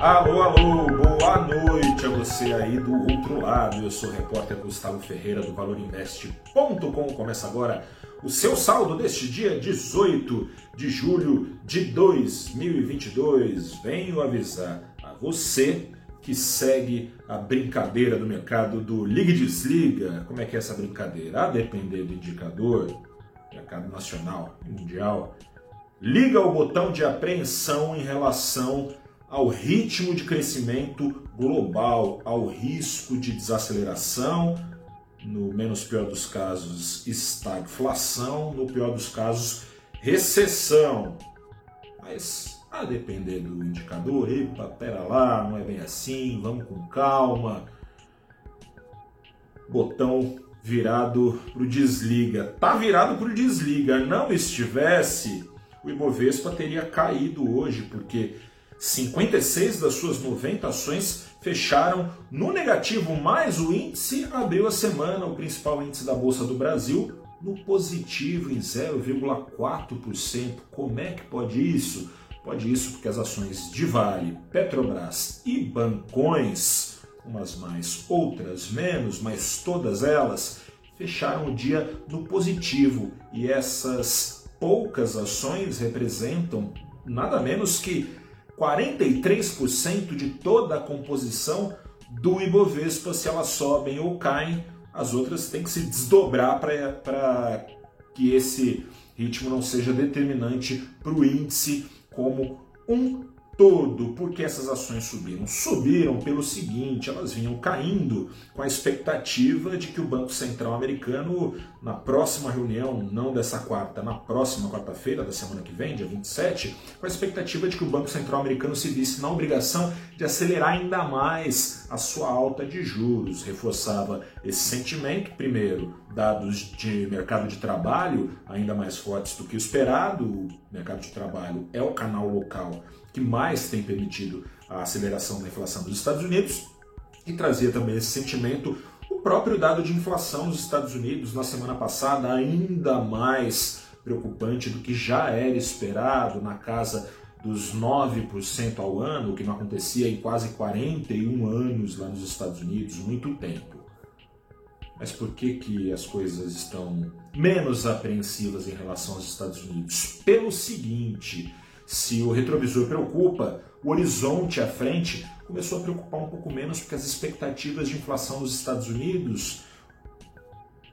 Alô, alô, boa noite a você aí do outro lado. Eu sou o repórter Gustavo Ferreira do ValorInvest.com. Começa agora o seu saldo deste dia 18 de julho de 2022. Venho avisar a você que segue a brincadeira do mercado do liga e desliga. Como é que é essa brincadeira? A depender do indicador, mercado nacional e mundial, liga o botão de apreensão em relação ao ritmo de crescimento global, ao risco de desaceleração, no menos pior dos casos, estagflação, no pior dos casos, recessão. Mas a depender do indicador, epa, pera lá, não é bem assim, vamos com calma. Botão virado para o desliga. Tá virado para o desliga. Não estivesse, o Ibovespa teria caído hoje, porque 56 das suas 90 ações fecharam no negativo, mas o índice abriu a semana, o principal índice da Bolsa do Brasil, no positivo em 0,4%. Como é que pode isso? Pode isso porque as ações de Vale, Petrobras e Bancões, umas mais, outras menos, mas todas elas fecharam o dia no positivo e essas poucas ações representam nada menos que 43% de toda a composição do Ibovespa, se elas sobem ou caem, as outras têm que se desdobrar para que esse ritmo não seja determinante para o índice como um todo. Porque essas ações subiram? Subiram pelo seguinte: elas vinham caindo com a expectativa de que o Banco Central americano, na próxima reunião, não dessa quarta, na próxima quarta-feira da semana que vem, dia 27, com a expectativa de que o Banco Central americano se visse na obrigação de acelerar ainda mais a sua alta de juros. Reforçava esse sentimento, primeiro, dados de mercado de trabalho ainda mais fortes do que o esperado. O mercado de trabalho é o canal local que mais tem permitido a aceleração da inflação dos Estados Unidos e trazia também esse sentimento o próprio dado de inflação dos Estados Unidos na semana passada ainda mais preocupante do que já era esperado na casa dos 9% ao ano, o que não acontecia em quase 41 anos lá nos Estados Unidos, muito tempo. Mas por que, que as coisas estão menos apreensivas em relação aos Estados Unidos? Pelo seguinte, se o retrovisor preocupa, o horizonte à frente começou a preocupar um pouco menos porque as expectativas de inflação nos Estados Unidos,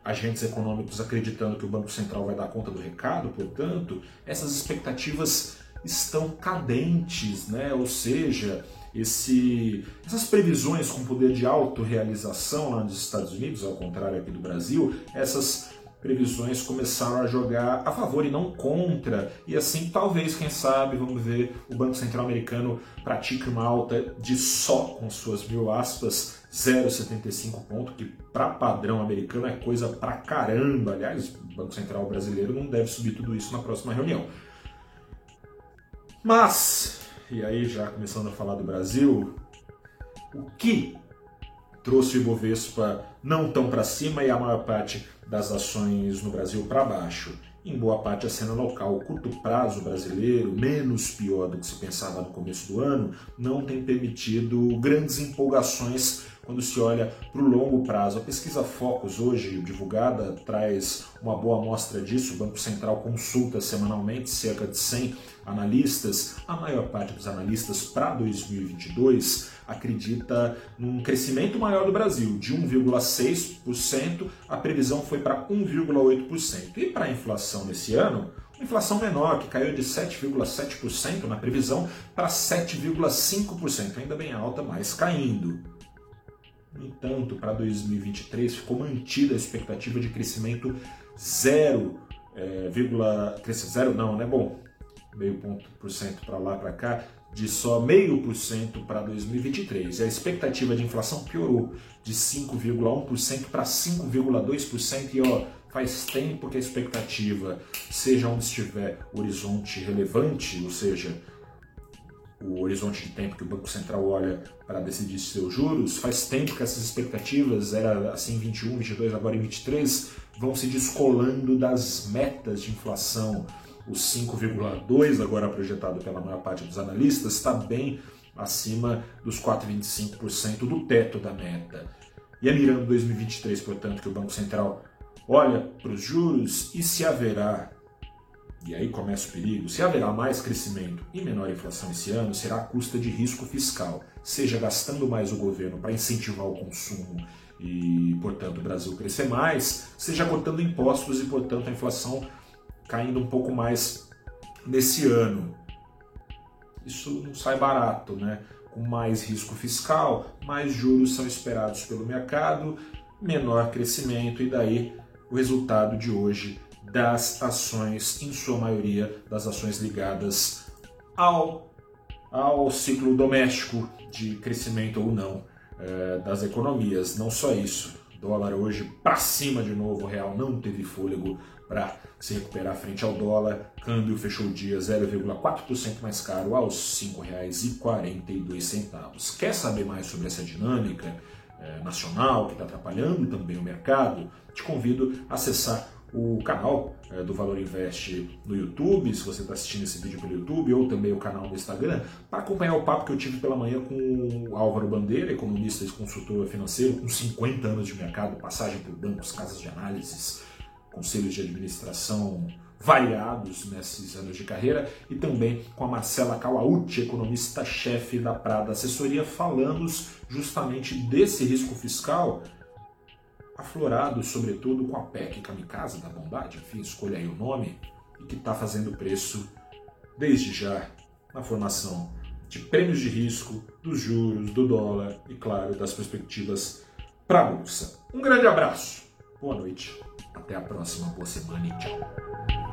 agentes econômicos acreditando que o Banco Central vai dar conta do recado, portanto, essas expectativas estão cadentes, né? ou seja, esse, essas previsões com poder de autorrealização lá nos Estados Unidos, ao contrário aqui do Brasil, essas previsões começaram a jogar a favor e não contra, e assim talvez, quem sabe, vamos ver, o Banco Central americano pratique uma alta de só, com suas mil aspas, 0,75 ponto, que para padrão americano é coisa pra caramba. Aliás, o Banco Central brasileiro não deve subir tudo isso na próxima reunião. Mas, e aí já começando a falar do Brasil, o que trouxe o Ibovespa não tão para cima e a maior parte das ações no Brasil para baixo. Em boa parte a cena local, o curto prazo brasileiro, menos pior do que se pensava no começo do ano, não tem permitido grandes empolgações quando se olha para o longo prazo. A pesquisa Focus, hoje divulgada, traz uma boa amostra disso. O Banco Central consulta semanalmente cerca de 100 analistas. A maior parte dos analistas para 2022 acredita num crescimento maior do Brasil, de 1,6%. A previsão foi para 1,8%. E para a inflação nesse ano, inflação menor, que caiu de 7,7% na previsão para 7,5%, ainda bem alta, mas caindo. No entanto, para 2023 ficou mantida a expectativa de crescimento zero, é, vírgula, zero não, né? Bom, meio ponto por cento para lá para cá, de só meio por cento para 2023. E a expectativa de inflação piorou de 5,1% para 5,2% e ó, faz tempo que a expectativa, seja onde estiver horizonte relevante, ou seja, o horizonte de tempo que o Banco Central olha para decidir seus juros, faz tempo que essas expectativas, era assim em 21, 22, agora em 23, vão se descolando das metas de inflação. O 5,2, agora projetado pela maior parte dos analistas, está bem acima dos 4,25% do teto da meta. E é mirando 2023, portanto, que o Banco Central olha para os juros e se haverá, e aí começa o perigo, se haverá mais crescimento e menor inflação esse ano, será à custa de risco fiscal, seja gastando mais o governo para incentivar o consumo e, portanto, o Brasil crescer mais, seja cortando impostos e, portanto, a inflação caindo um pouco mais nesse ano. Isso não sai barato, né? Com mais risco fiscal, mais juros são esperados pelo mercado, menor crescimento e daí o resultado de hoje das ações, em sua maioria das ações ligadas ao, ao ciclo doméstico de crescimento ou não é, das economias. Não só isso, dólar hoje para cima de novo, o real não teve fôlego para se recuperar frente ao dólar. Câmbio fechou o dia 0,4% mais caro aos R$ 5,42. Quer saber mais sobre essa dinâmica é, nacional que está atrapalhando também o mercado? Te convido a acessar o canal é, do Valor Invest no YouTube, se você está assistindo esse vídeo pelo YouTube, ou também o canal do Instagram, para acompanhar o papo que eu tive pela manhã com o Álvaro Bandeira, economista e consultor financeiro, com 50 anos de mercado, passagem por bancos, casas de análises, conselhos de administração variados nesses anos de carreira, e também com a Marcela Kawauchi, economista-chefe da Prada Assessoria, falando justamente desse risco fiscal aflorado, sobretudo, com a PEC Kamikaze da Bondade, enfim, escolha aí o nome, e que está fazendo preço desde já na formação de prêmios de risco, dos juros, do dólar e, claro, das perspectivas para a Bolsa. Um grande abraço, boa noite, até a próxima, boa semana e tchau.